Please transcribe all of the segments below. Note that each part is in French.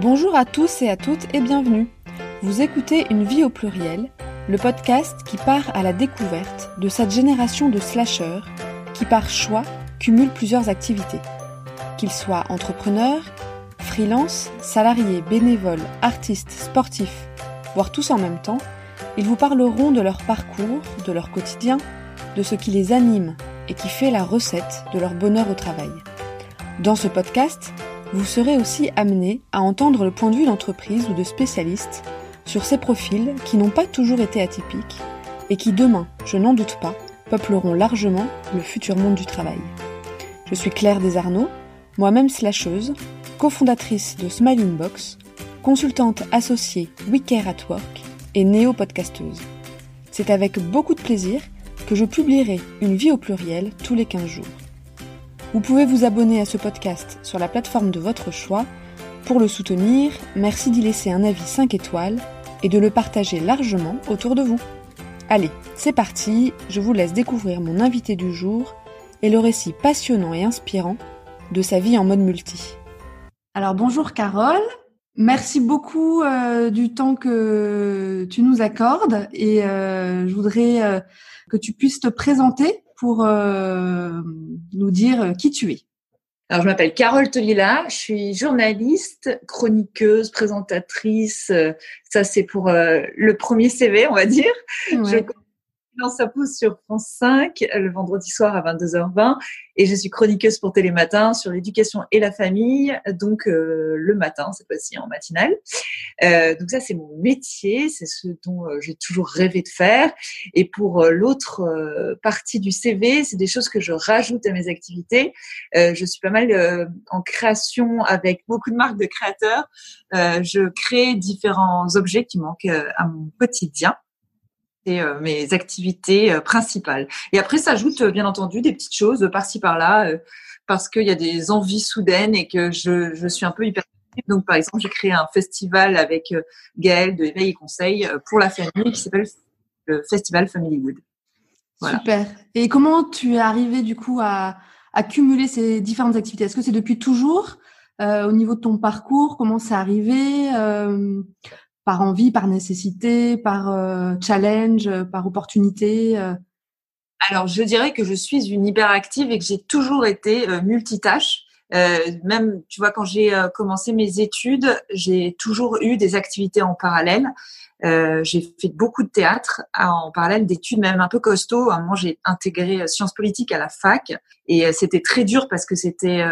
Bonjour à tous et à toutes et bienvenue. Vous écoutez Une vie au pluriel, le podcast qui part à la découverte de cette génération de slasheurs qui par choix cumulent plusieurs activités. Qu'ils soient entrepreneurs, freelance, salariés, bénévoles, artistes, sportifs, voire tous en même temps, ils vous parleront de leur parcours, de leur quotidien, de ce qui les anime et qui fait la recette de leur bonheur au travail. Dans ce podcast, vous serez aussi amené à entendre le point de vue d'entreprise ou de spécialistes sur ces profils qui n'ont pas toujours été atypiques et qui demain, je n'en doute pas, peupleront largement le futur monde du travail. Je suis Claire Desarnaud, moi-même slasheuse, cofondatrice de Smiling Box, consultante associée WeCare at Work et néo-podcasteuse. C'est avec beaucoup de plaisir que je publierai une vie au pluriel tous les 15 jours. Vous pouvez vous abonner à ce podcast sur la plateforme de votre choix. Pour le soutenir, merci d'y laisser un avis 5 étoiles et de le partager largement autour de vous. Allez, c'est parti, je vous laisse découvrir mon invité du jour et le récit passionnant et inspirant de sa vie en mode multi. Alors bonjour Carole, merci beaucoup euh, du temps que tu nous accordes et euh, je voudrais euh, que tu puisses te présenter pour euh, nous dire qui tu es. Alors, je m'appelle Carole Tolila, je suis journaliste, chroniqueuse, présentatrice. Euh, ça, c'est pour euh, le premier CV, on va dire. Ouais dans sa pousse sur France 5 le vendredi soir à 22h20 et je suis chroniqueuse pour Télématin sur l'éducation et la famille, donc euh, le matin, cette fois-ci en matinale. Euh, donc ça, c'est mon métier, c'est ce dont euh, j'ai toujours rêvé de faire. Et pour euh, l'autre partie du CV, c'est des choses que je rajoute à mes activités. je suis pas mal en création avec beaucoup de marques de créateurs. je crée différents objets qui manquent à mon quotidien. Euh, mes activités euh, principales. Et après, s'ajoutent bien entendu des petites choses par-ci par-là euh, parce qu'il y a des envies soudaines et que je, je suis un peu hyper donc, par exemple, j'ai créé un festival avec Gaëlle de Éveil et Conseil pour la famille qui s'appelle le Festival Family Wood. Super. Et comment tu es arrivé du coup à cumuler ces différentes activités? Est-ce que c'est depuis toujours au niveau de ton parcours? Comment c'est arrivé par envie, par nécessité, par euh, challenge, par opportunité euh? Alors, je dirais que je suis une hyperactive et que j'ai toujours été euh, multitâche. même, tu vois, quand j'ai commencé mes études, j'ai toujours eu des activités en parallèle. Euh, j'ai fait beaucoup de théâtre en parallèle d'études même un peu costaud. À un moment, j'ai intégré euh, sciences politiques à la fac et euh, c'était très dur parce que c'était,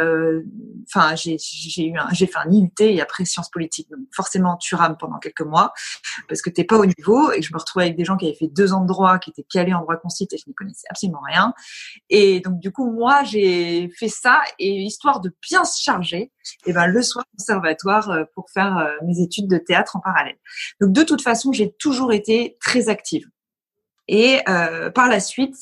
enfin, j'ai eu, j'ai fait un IUT et après sciences politiques. Donc forcément, tu rames pendant quelques mois parce que t'es pas au niveau et je me retrouvais avec des gens qui avaient fait deux ans de droit, qui étaient calés en droit concite et je n'y connaissais absolument rien. Et donc du coup, moi, j'ai fait ça et histoire de bien se charger, et ben le soir conservatoire pour faire mes études de théâtre en parallèle. Donc de toute façon j'ai toujours été très active. Et euh, par la suite,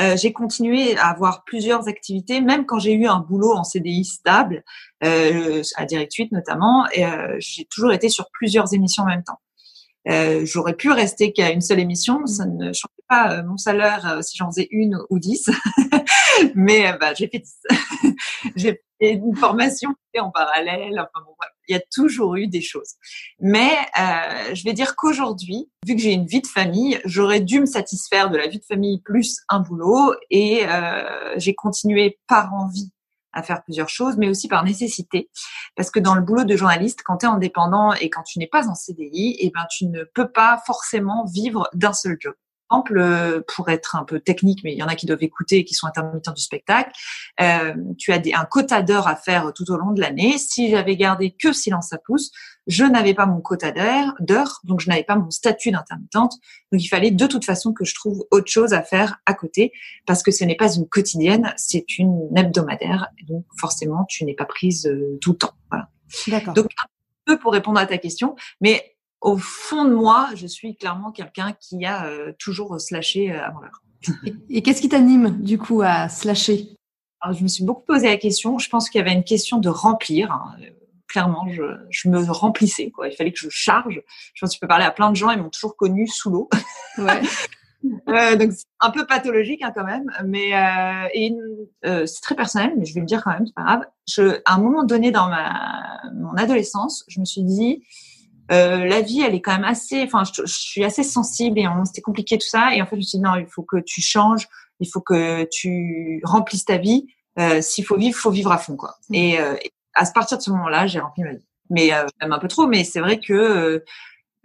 euh, j'ai continué à avoir plusieurs activités, même quand j'ai eu un boulot en CDI stable, euh, à Direct 8 notamment, et j'ai toujours été sur plusieurs émissions en même temps. J'aurais pu rester qu'à une seule émission, ça ne changeait pas mon salaire si j'en faisais une ou dix, mais bah, j'ai fait j'ai fait une formation en parallèle. Enfin bon, il y a toujours eu des choses. Mais euh, je vais dire qu'aujourd'hui, vu que j'ai une vie de famille, j'aurais dû me satisfaire de la vie de famille plus un boulot et euh, j'ai continué par envie à faire plusieurs choses, mais aussi par nécessité. Parce que dans le boulot de journaliste, quand tu es indépendant et quand tu n'es pas en CDI, eh ben, tu ne peux pas forcément vivre d'un seul job exemple, euh, pour être un peu technique, mais il y en a qui doivent écouter et qui sont intermittents du spectacle, euh, tu as des, un quota d'heures à faire tout au long de l'année. Si j'avais gardé que silence à pouce, je n'avais pas mon quota d'heures, donc je n'avais pas mon statut d'intermittente. Donc il fallait de toute façon que je trouve autre chose à faire à côté, parce que ce n'est pas une quotidienne, c'est une hebdomadaire. Donc forcément, tu n'es pas prise euh, tout le temps. Voilà. D'accord. Donc un peu pour répondre à ta question, mais au fond de moi, je suis clairement quelqu'un qui a euh, toujours slashé euh, avant l'heure. Et, qu'est-ce qui t'anime du coup à slasher? Alors, Je me suis beaucoup posé la question. Je pense qu'il y avait une question de remplir. Hein. Clairement, je, je, me remplissais. Quoi. Il fallait que je charge. Je pense que tu peux parler à plein de gens. Ils m'ont toujours connu sous l'eau. Ouais. euh, donc c'est un peu pathologique hein, quand même, mais euh, et euh, c'est très personnel, mais je vais le dire quand même, c'est pas grave. Je, à un moment donné dans ma mon adolescence, je me suis dit euh, la vie, elle est quand même assez, enfin, je, je suis assez sensible et c'était compliqué tout ça. Et en fait, je me suis dit non, il faut que tu changes, il faut que tu remplisses ta vie. Euh, S'il faut vivre, faut vivre à fond, quoi. Mmh. Et, euh, à partir de ce moment-là, j'ai rempli ma vie. Mais euh, même un peu trop. Mais c'est vrai que euh,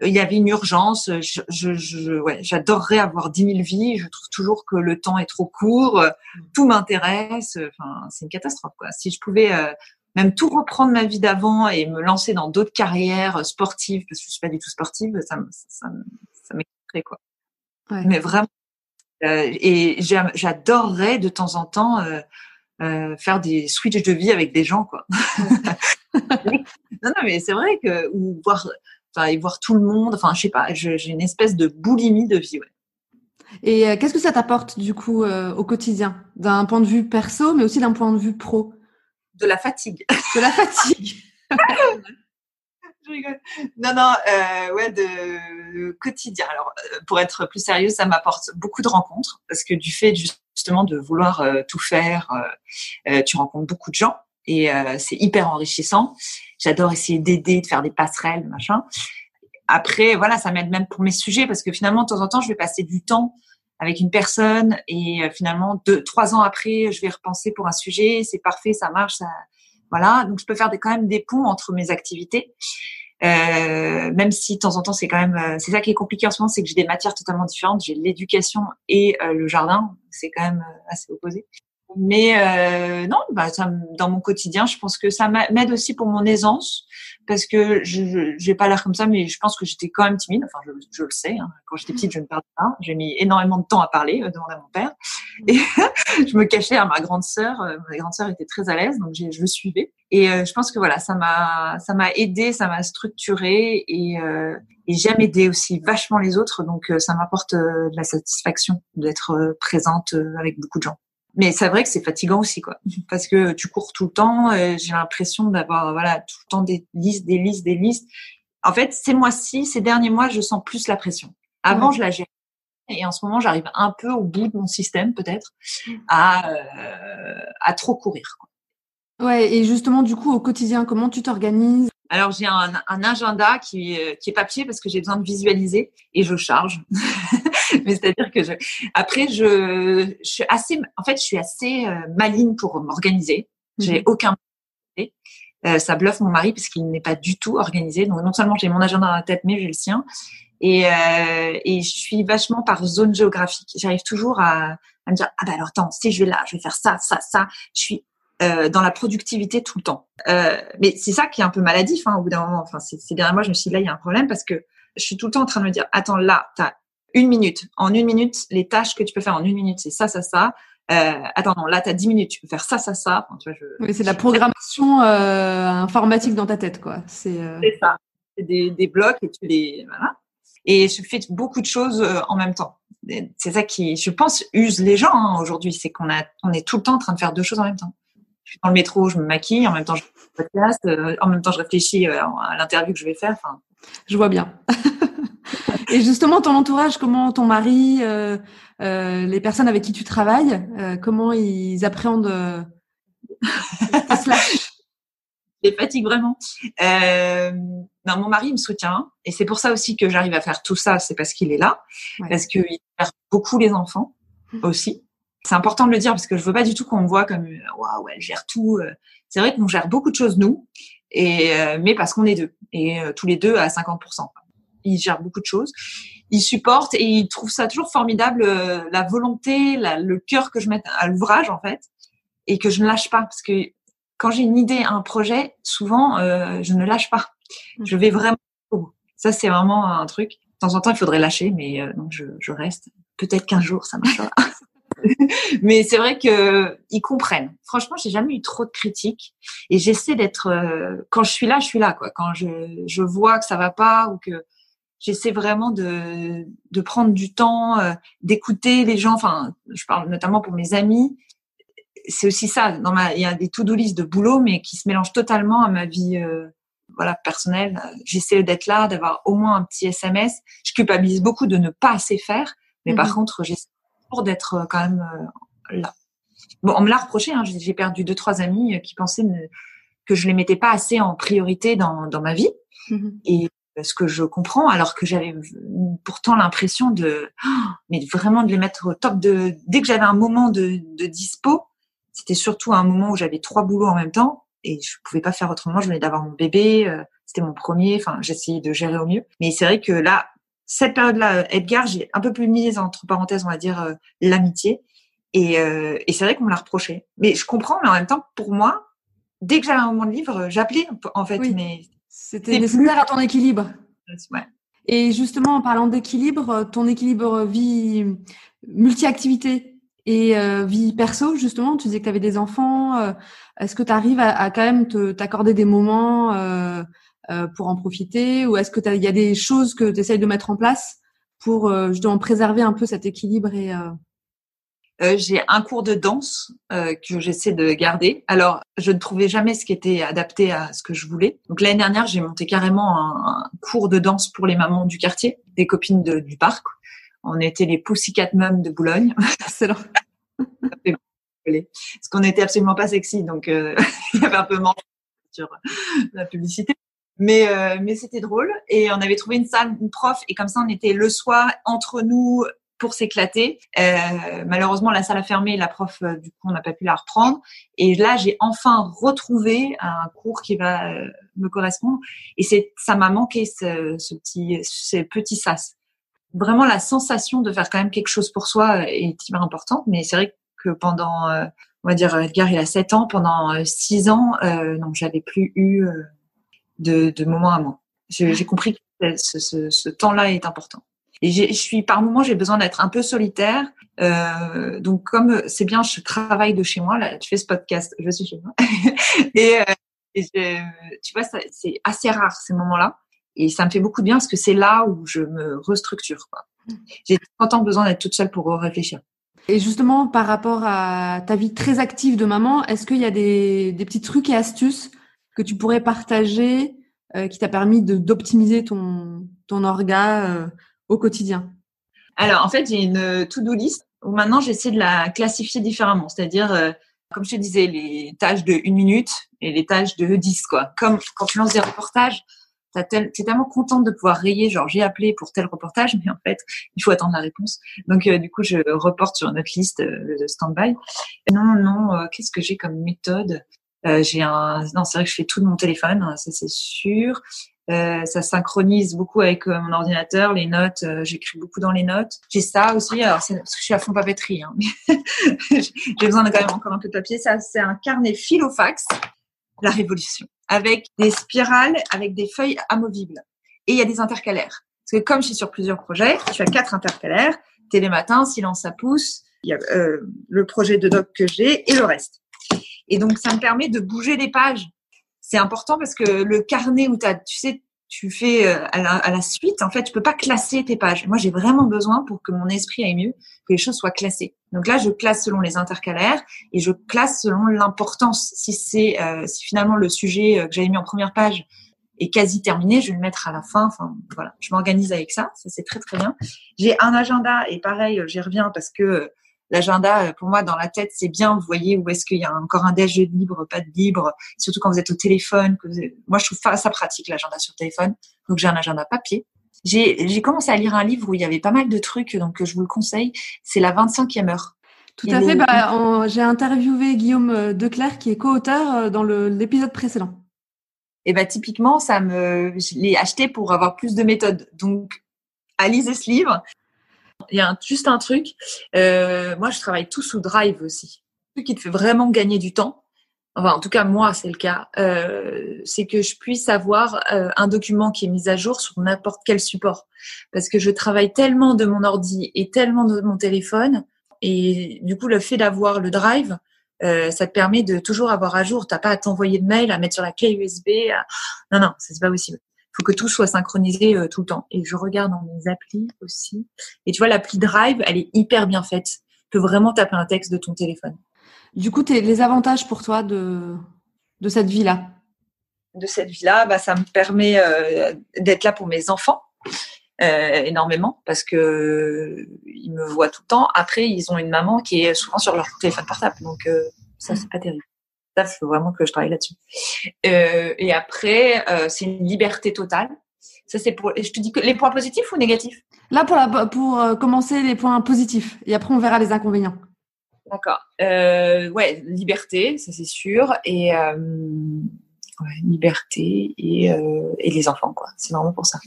il y avait une urgence. Je, je, je ouais, j'adorerais avoir dix mille vies. Je trouve toujours que le temps est trop court. Tout m'intéresse. Enfin, c'est une catastrophe. Quoi. Si je pouvais euh, même tout reprendre ma vie d'avant et me lancer dans d'autres carrières sportives, parce que je suis pas du tout sportive, ça, ça, quoi. Ouais. Mais vraiment. Euh, et j'adorerais de temps en temps euh, euh, faire des switches de vie avec des gens quoi. non non mais c'est vrai que ou voir enfin et voir tout le monde enfin je sais pas j'ai une espèce de boulimie de vie ouais. Et qu'est-ce que ça t'apporte du coup au quotidien, d'un point de vue perso, mais aussi d'un point de vue pro? De la fatigue. De la fatigue. Je rigole. Non, non, euh, ouais, de quotidien. Alors, euh, pour être plus sérieuse, ça m'apporte beaucoup de rencontres parce que du fait justement de vouloir euh, tout faire, euh, tu rencontres beaucoup de gens et c'est hyper enrichissant. J'adore essayer d'aider, de faire des passerelles, machin. Après, voilà, ça m'aide même pour mes sujets parce que finalement, de temps en temps, je vais passer du temps avec une personne et euh, finalement, deux, trois ans après, je vais repenser pour un sujet. C'est parfait, ça marche, ça, voilà. Donc, je peux faire des, quand même des ponts entre mes activités. Euh, même si de temps en temps c'est quand même euh, c'est ça qui est compliqué en ce moment c'est que j'ai des matières totalement différentes j'ai l'éducation et euh, le jardin c'est quand même assez opposé mais euh, non, bah, ça, dans mon quotidien, je pense que ça m'aide aussi pour mon aisance, parce que je n'ai pas l'air comme ça, mais je pense que j'étais quand même timide. Enfin, je, je le sais. Hein. Quand j'étais petite, je ne parlais pas. J'ai mis énormément de temps à parler, euh, demander à mon père. Et je me cachais à ma grande sœur. Euh, ma grande sœur était très à l'aise, donc je le suivais. Et euh, je pense que voilà, ça m'a ça m'a aidé, ça m'a structuré et, euh, et j'aime aider aussi vachement les autres. Donc ça m'apporte de la satisfaction d'être présente avec beaucoup de gens mais c'est vrai que c'est fatigant aussi quoi. Parce que tu cours tout le temps euh, j'ai l'impression d'avoir voilà tout le temps des listes des listes des listes. En fait ces mois-ci ces derniers mois je sens plus la pression. Avant je la gérais. Et en ce moment j'arrive un peu au bout de mon système peut-être à euh, à trop courir quoi. ouais et justement du coup au quotidien comment tu t'organises? Alors j'ai un, un, agenda qui, euh, qui est papier parce que j'ai besoin de visualiser et je charge. Mais c'est-à-dire que je, après je, je suis assez, en fait je suis assez euh, maligne pour m'organiser. J'ai mmh. aucun euh, ça bluffe mon mari parce qu'il n'est pas du tout organisé. Donc non seulement j'ai mon agenda dans la tête, mais j'ai le sien. Et, euh, et je suis vachement par zone géographique. J'arrive toujours à, à me dire ah ben alors attends si je vais là, je vais faire ça, ça, ça. Je suis euh, dans la productivité tout le temps. Euh, mais c'est ça qui est un peu maladif hein, au bout d'un moment. Enfin, ces derniers mois, je me suis dit là, il y a un problème parce que je suis tout le temps en train de me dire attends là, t'as une minute. En une minute, les tâches que tu peux faire en une minute, c'est ça, ça, ça. Euh, attends, non, là, tu as dix minutes, tu peux faire ça, ça, ça. Enfin, tu vois, je, oui, c'est la programmation euh, informatique dans ta tête, quoi. C'est euh... ça. C'est des, des blocs et tu les... Voilà. Et je fais beaucoup de choses euh, en même temps. C'est ça qui, je pense, use les gens hein, aujourd'hui. C'est qu'on a, on est tout le temps en train de faire deux choses en même temps je suis dans le métro, je me maquille, en même temps je podcast, euh, en même temps je réfléchis euh, à l'interview que je vais faire. Enfin, je vois bien. Et justement, ton entourage, comment ton mari, euh, euh, les personnes avec qui tu travailles, euh, comment ils appréhendent euh, slash? Les fatigue vraiment. non, mon mari me soutient et c'est pour ça aussi que j'arrive à faire tout ça. C'est parce qu'il est là, ouais. parce qu'il gère beaucoup les enfants mmh. aussi. C'est important de le dire parce que je veux pas du tout qu'on me voit comme waouh, elle gère tout. C'est vrai qu'on gère beaucoup de choses nous, et mais parce qu'on est deux et tous les deux à 50% il gère beaucoup de choses. Il supporte et il trouve ça toujours formidable, euh, la volonté, la, le cœur que je mets à l'ouvrage en fait, et que je ne lâche pas parce que quand j'ai une idée, un projet, souvent euh, je ne lâche pas. Je vais vraiment au bout. Ça c'est vraiment un truc. De temps en temps, il faudrait lâcher, mais euh, je, je, reste. Peut-être qu'un jour ça marchera. mais c'est vrai que ils comprennent. Franchement, j'ai jamais eu trop de critiques et j'essaie d'être euh, quand je suis là, je suis là quoi. Quand je, je vois que ça va pas ou que j'essaie vraiment de, de prendre du temps, euh, d'écouter les gens. Enfin, je parle notamment pour mes amis. C'est aussi ça. Dans ma, il y a des to-do list de boulot, mais qui se mélangent totalement à ma vie, euh, voilà, personnelle. J'essaie d'être là, d'avoir au moins un petit SMS. Je culpabilise beaucoup de ne pas assez faire, Mais par mhm. contre, j'essaie toujours d'être quand même là. Bon, on me l'a reproché. Hein, j'ai perdu deux trois amis qui pensaient que je les mettais pas assez en priorité dans, dans ma vie. Mhm. Et ce que je comprends, alors que j'avais pourtant l'impression de, mais vraiment de les mettre au top de, dès que j'avais un moment de, de dispo, c'était surtout un moment où j'avais trois boulots en même temps et je pouvais pas faire autrement. Je venais d'avoir mon bébé, euh, c'était mon premier. Enfin, j'essayais de gérer au mieux. Mais c'est vrai que là, cette période-là, Edgar, j'ai un peu plus mis entre parenthèses, on va dire euh, l'amitié. Et, euh, et c'est vrai qu'on me l'a reproché. Mais je comprends, mais en même temps, pour moi, dès que j'avais un moment de livre, j'appelais en fait. Mais c'était nécessaire à ton équilibre. Et justement, en parlant d'équilibre, ton équilibre vie multi-activité et euh, vie perso, justement, tu disais que tu avais des enfants. Euh, est-ce que tu arrives à, quand même t'accorder des moments euh, pour en profiter Ou est-ce qu'il y a des choses que tu essayes de mettre en place pour justement préserver un peu cet équilibre et euh, j'ai un cours de danse euh, que j'essaie de garder. Alors, je ne trouvais jamais ce qui était adapté à ce que je voulais. Donc l'année dernière, j'ai monté carrément un, cours de danse pour les mamans du quartier, des copines de, du parc. On était les Pussycat Mums de Boulogne. Parce qu'on n'était absolument pas sexy, donc euh, il y avait un peu manque sur la publicité. Mais, euh, mais c'était drôle. Et on avait trouvé une salle, une prof, et comme ça, on était le soir entre nous, pour s'éclater. Euh, malheureusement, la salle a fermé, la prof, euh, du coup, on n'a pas pu la reprendre. Et là, j'ai enfin retrouvé un cours qui va euh, me correspondre. Et c'est, ça m'a manqué ce, ce petit, ces petits sas. Vraiment, la sensation de faire quand même quelque chose pour soi est hyper importante. Mais c'est vrai que pendant, on va dire, Edgar, il a 7 ans, pendant 6 ans, euh, non, j'avais plus eu de, de moments à moi. J'ai compris que ce, ce, ce temps-là est important. Et je suis par moment j'ai besoin d'être un peu solitaire. Euh, donc comme c'est bien, je travaille de chez moi. Là, tu fais ce podcast, je suis chez moi. et, euh, tu vois, c'est assez rare ces moments-là. Et ça me fait beaucoup de bien parce que c'est là où je me restructure. J'ai autant besoin d'être toute seule pour réfléchir. Et justement, par rapport à ta vie très active de maman, est-ce qu'il y a des, des, petits trucs et astuces que tu pourrais partager euh, qui t'a permis d'optimiser ton, ton orga euh, au quotidien Alors, en fait, j'ai une to-do list maintenant j'essaie de la classifier différemment. C'est-à-dire, euh, comme je te disais, les tâches de une minute et les tâches de 10, quoi. Comme quand tu lances des reportages, tu es tellement contente de pouvoir rayer, genre j'ai appelé pour tel reportage, mais en fait, il faut attendre la réponse. Donc, euh, du coup, je reporte sur notre liste euh, de stand-by. Non, non, qu'est-ce que j'ai comme méthode? J'ai un... Non, c'est vrai que je fais tout de mon téléphone, hein, ça c'est sûr. Euh, ça synchronise beaucoup avec euh, mon ordinateur, les notes. Euh, j'écris beaucoup dans les notes. J'ai ça aussi. Alors, parce que je suis à fond papeterie. Hein. J'ai besoin de quand même encore un peu de papier. Ça, c'est un carnet filofax, la révolution, avec des spirales, avec des feuilles amovibles. Et il y a des intercalaires. Parce que comme je suis sur plusieurs projets, je fais quatre intercalaires. Télé matin, silence ça pousse. Il y a le projet de doc que j'ai et le reste. Et donc, ça me permet de bouger les pages c'est important parce que le carnet où tu sais, tu fais euh, à la, suite, en fait, tu peux pas classer tes pages. Moi, j'ai vraiment besoin pour que mon esprit aille mieux, que les choses soient classées. Donc là, je classe selon les intercalaires et je classe selon l'importance. Si c'est, euh, si finalement le sujet euh, que j'avais mis en première page est quasi terminé, je vais le mettre à la fin. Enfin, voilà, je m'organise avec ça. Ça c'est très très bien. J'ai un agenda et pareil, j'y reviens parce que l'agenda, euh, pour moi, dans la tête, c'est bien. Vous voyez où est-ce qu'il y a encore un déj libre, pas de libre. Surtout quand vous êtes au téléphone. Que Moi, je trouve ça pratique l'agenda sur téléphone. Donc, j'ai un agenda papier. J'ai commencé à lire un livre où il y avait pas mal de trucs, donc je vous le conseille. C'est la 25e heure. Tout à fait. Bah, j'ai interviewé Guillaume euh, Declerc, qui est co-auteur euh, dans l'épisode précédent. Et bah typiquement, ça me, je l'ai acheté pour avoir plus de méthodes. Donc, à lisez ce livre il y a juste un truc. Euh, moi, je travaille tout sous Drive aussi. Ce qui te fait vraiment gagner du temps, enfin en tout cas moi c'est le cas, euh, c'est que je puisse avoir euh, un document qui est mis à jour sur n'importe quel support. Parce que je travaille tellement de mon ordi et tellement de mon téléphone, et du coup le fait d'avoir le Drive, euh, ça te permet de toujours avoir à jour. T'as pas à t'envoyer de mail, à mettre sur la clé USB. Non, non, c'est pas possible faut que tout soit synchronisé euh, tout le temps. Et je regarde dans mes applis aussi. Et tu vois, l'appli Drive, elle est hyper bien faite. Tu peux vraiment taper un texte de ton téléphone. Du coup, les avantages pour toi de, de cette vie-là? De cette vie-là, bah, ça me permet euh, d'être là pour mes enfants. euh, énormément parce que ils me voient tout le temps. Après, ils ont une maman qui est souvent sur leur téléphone portable, donc euh, ça c'est pas terrible. Il faut vraiment que je travaille là-dessus. Euh, et après, c'est une liberté totale. Ça c'est pour. Je te dis que les points positifs ou négatifs? Là pour la, pour commencer les points positifs et après on verra les inconvénients. D'accord. ouais, liberté, ça c'est sûr et liberté et, et les enfants quoi. C'est vraiment pour ça.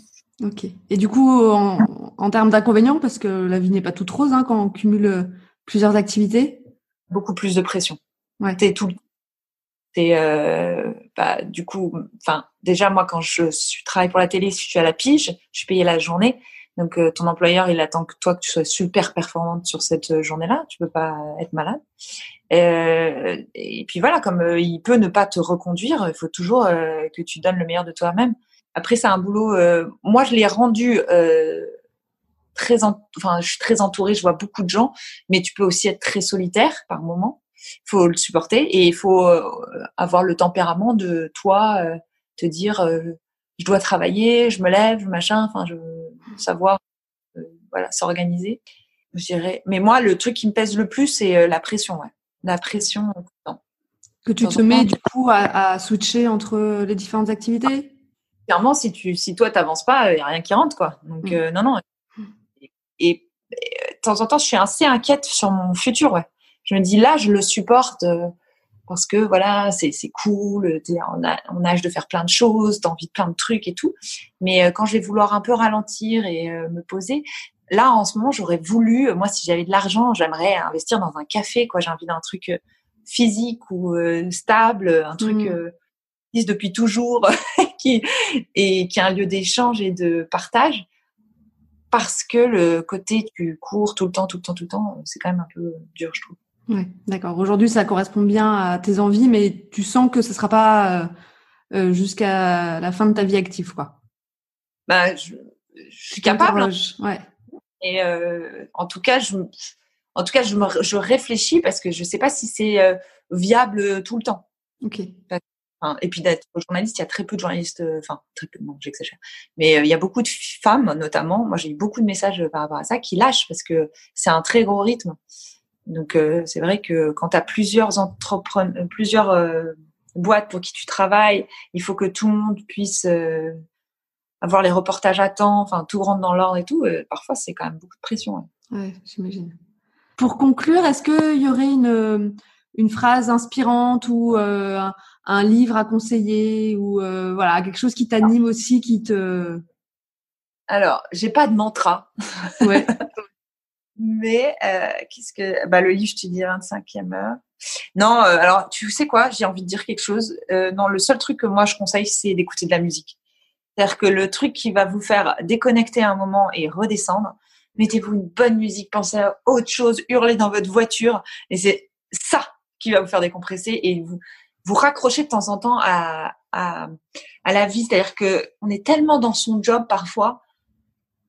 Ok. Et du coup, en, termes d'inconvénients, parce que la vie n'est pas toute rose hein, quand on cumule euh, plusieurs activités? Beaucoup plus de pression. Ouais. T'es tout. Euh, bah, du coup, déjà moi quand je suis, travaille pour la télé, si je suis la pige, je suis payée la journée. Donc euh, ton employeur, il attend que toi que tu sois super performante sur cette journée-là. Tu peux pas être malade. Euh, et puis voilà, comme euh, il peut ne pas te reconduire, il faut toujours que tu donnes le meilleur de toi-même. Après, c'est un boulot. Euh, moi, je l'ai rendu euh, très, enfin, je suis très entourée. Je vois beaucoup de gens, mais tu peux aussi être très solitaire par moment. Il faut le supporter et il faut euh, avoir le tempérament de toi te dire je dois travailler, je me lève, machin. Enfin, je savoir voilà s'organiser. Je dirais. Mais moi, le truc qui me pèse le plus, c'est la pression. Ouais. La pression. Que tu te mets du coup à, à switcher entre les différentes activités? Clairement, si tu, si toi t'avances pas, il y a rien qui rentre, quoi. Donc mm. euh, non, non. Et, de temps en temps, je suis assez inquiète sur mon futur. Ouais. Je me dis là, je le supporte euh, parce que voilà, c'est c'est cool. T'es en, en, âge de faire plein de choses, t'as envie de plein de trucs et tout. Mais euh, quand je vais vouloir un peu ralentir et me poser, là en ce moment, j'aurais voulu, moi, si j'avais de l'argent, j'aimerais investir dans un café. Quoi, j'ai envie d'un truc physique ou stable, un truc. Mm depuis toujours, qui, et qui est un lieu d'échange et de partage, parce que le côté tu cours tout le temps, tout le temps, tout le temps, c'est quand même un peu dur, je trouve. Oui, d'accord. Aujourd'hui, ça correspond bien à tes envies, mais tu sens que ce ne sera pas euh, euh, jusqu'à la fin de ta vie active, quoi. Bah, je, suis capable. Hein. Ouais. Et euh, en tout cas, je, en tout cas, je, me, je réfléchis parce que je ne sais pas si c'est viable tout le temps. Ok et puis d'être journaliste, il y a très peu de journalistes, euh, enfin très peu, non, j'exagère, mais euh, il y a beaucoup de femmes, notamment. Moi, j'ai eu beaucoup de messages par rapport à ça qui lâchent parce que c'est un très gros rythme. Donc euh, c'est vrai que quand tu as plusieurs entrepreneurs, plusieurs boîtes pour qui tu travailles, il faut que tout le monde puisse avoir les reportages à temps, enfin tout rentre dans l'ordre et tout. parfois, c'est quand même beaucoup de pression. Ouais, j'imagine. Pour conclure, est-ce qu'il y aurait une une phrase inspirante ou un livre à conseiller ou euh, voilà quelque chose qui t'anime aussi, qui te. Alors, j'ai pas de mantra. Ouais. Mais euh, qu'est-ce que bah le livre, je te dis 25e heure. Non, euh, alors tu sais quoi, j'ai envie de dire quelque chose. non, le seul truc que moi je conseille, c'est d'écouter de la musique. C'est-à-dire que le truc qui va vous faire déconnecter un moment et redescendre, mettez-vous une bonne musique, pensez à autre chose, hurlez dans votre voiture, et c'est ça qui va vous faire décompresser et vous vous raccrochez de temps en temps à, à, à la vie. C'est-à-dire que on est tellement dans son job parfois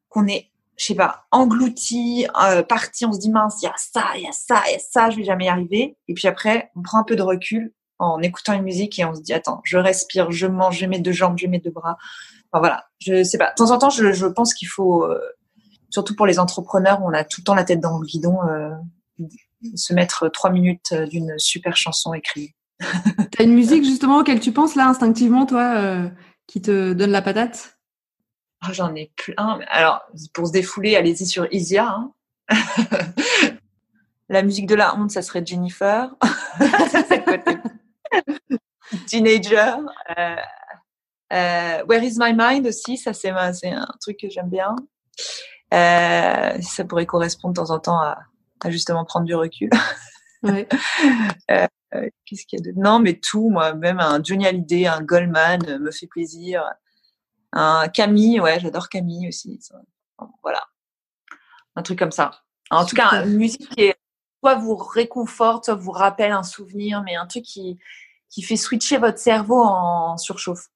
qu'on est, je sais pas, englouti, euh, parti. On se dit mince, il y a ça, il y a ça, il y a ça, je vais jamais y arriver. Et puis après, on prend un peu de recul en écoutant une musique et on se dit attends, je respire, je mange, je mets deux jambes, je mets deux bras. Enfin voilà, je sais pas. De temps en temps, je, je pense qu'il faut, euh, surtout pour les entrepreneurs, on a tout le temps la tête dans le guidon, euh, se mettre trois minutes d'une super chanson écrite. T'as une musique justement auquel tu penses là instinctivement, toi, euh, qui te donne la patate? Oh, J'en ai plein. Alors, pour se défouler, allez-y sur Isia. Hein. la musique de la honte, ça serait Jennifer. Teenager. Euh, euh, Where is my mind aussi, ça c'est un truc que j'aime bien. ça pourrait correspondre de temps en temps à, à justement prendre du recul. Ouais. Euh, qu'est-ce qu'il y a de Non, mais tout, moi, même un Johnny Hallyday, un Goldman euh, me fait plaisir. Un Camille, ouais, j'adore Camille aussi. Voilà, un truc comme ça. En tout cas, une musique qui soit vous réconforte, soit vous rappelle un souvenir, mais un truc qui qui fait switcher votre cerveau en surchauffe.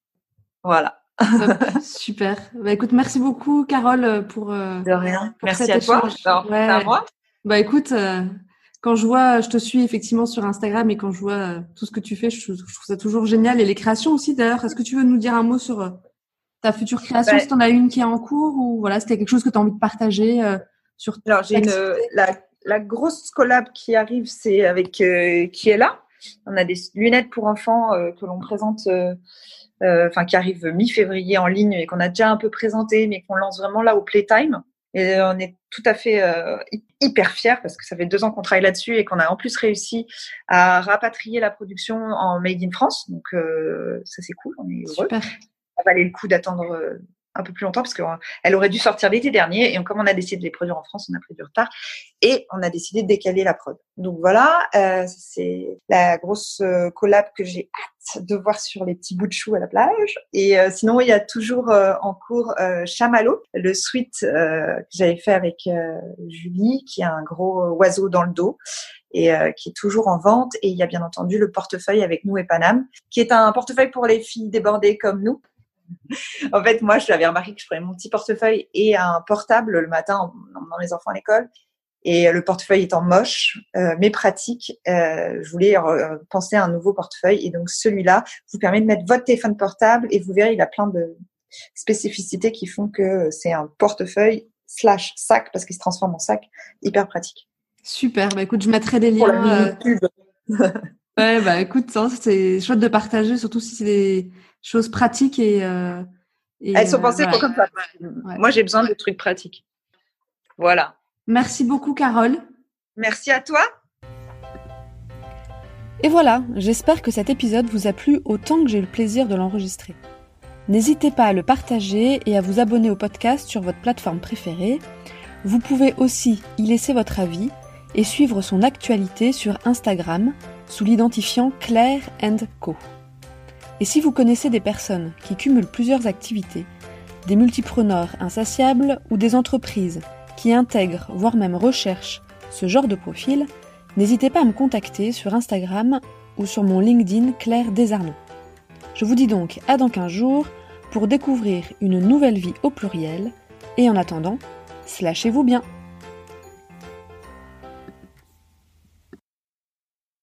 Voilà. Super. Bah, écoute, merci beaucoup, Carole, pour. Euh, de rien. merci à toi. ouais. à moi. Bah écoute, quand je vois, je te suis effectivement sur Instagram et quand je vois euh, tout ce que tu fais, je, trouve ça toujours génial. Et les créations aussi, d'ailleurs. Est-ce que tu veux nous dire un mot sur euh, ta future création, si tu en as une qui est en cours ou voilà, c'était quelque chose que tu as envie de partager euh, sur Alors, j'ai la, la, grosse collab qui arrive, c'est avec euh, qui est là. On a des lunettes pour enfants euh, que l'on présente, enfin qui arrivent mi-février en ligne et qu'on a déjà un peu présenté, mais qu'on lance vraiment là au Playtime. Et on est tout à fait euh, hyper fiers parce que ça fait deux ans qu'on travaille là-dessus et qu'on a en plus réussi à rapatrier la production en Made in France. Donc euh, ça c'est cool, on est heureux. Super. Valait le coup d'attendre euh, un peu plus longtemps parce qu'elle aurait dû sortir l'été dernier et comme on a décidé de les produire en France, on a pris du retard et on a décidé de décaler la prod. Donc voilà, euh, c'est la grosse euh, collab que j'ai hâte de voir sur les petits bouts de choux à la plage. Et euh, sinon, il y a toujours euh, en cours Chamallow, le suite que j'avais fait avec Julie, qui a un gros oiseau dans le dos et qui est toujours en vente. Et il y a bien entendu le portefeuille avec nous et Paname, qui est un portefeuille pour les filles débordées comme nous en fait, moi, je l'avais remarqué que je prenais mon petit portefeuille et un portable le matin en emmenant mes enfants à l'école. Et le portefeuille étant moche, euh, mais pratique, euh, je voulais euh, penser à un nouveau portefeuille. Et donc, celui-là vous permet de mettre votre téléphone portable et vous verrez, il a plein de spécificités qui font que c'est un portefeuille slash sac parce qu'il se transforme en sac hyper pratique. Super. Bah, écoute, je mettrai des liens. ouais, bah écoute, c'est chouette de partager, surtout si c'est des choses pratiques et. Euh, Elles sont pensées pour comme ça. Moi, j'ai besoin de trucs pratiques. Voilà. Merci beaucoup, Carole. Merci à toi. Et voilà, j'espère que cet épisode vous a plu autant que j'ai eu le plaisir de l'enregistrer. N'hésitez pas à le partager et à vous abonner au podcast sur votre plateforme préférée. Vous pouvez aussi y laisser votre avis et suivre son actualité sur Instagram sous l'identifiant Claire Co. Et si vous connaissez des personnes qui cumulent plusieurs activités, des multipreneurs insatiables ou des entreprises qui intègrent, voire même recherchent ce genre de profil, n'hésitez pas à me contacter sur Instagram ou sur mon LinkedIn Claire Desarnons. Je vous dis donc à dans 15 jours pour découvrir une nouvelle vie au pluriel et en attendant, slashez-vous bien.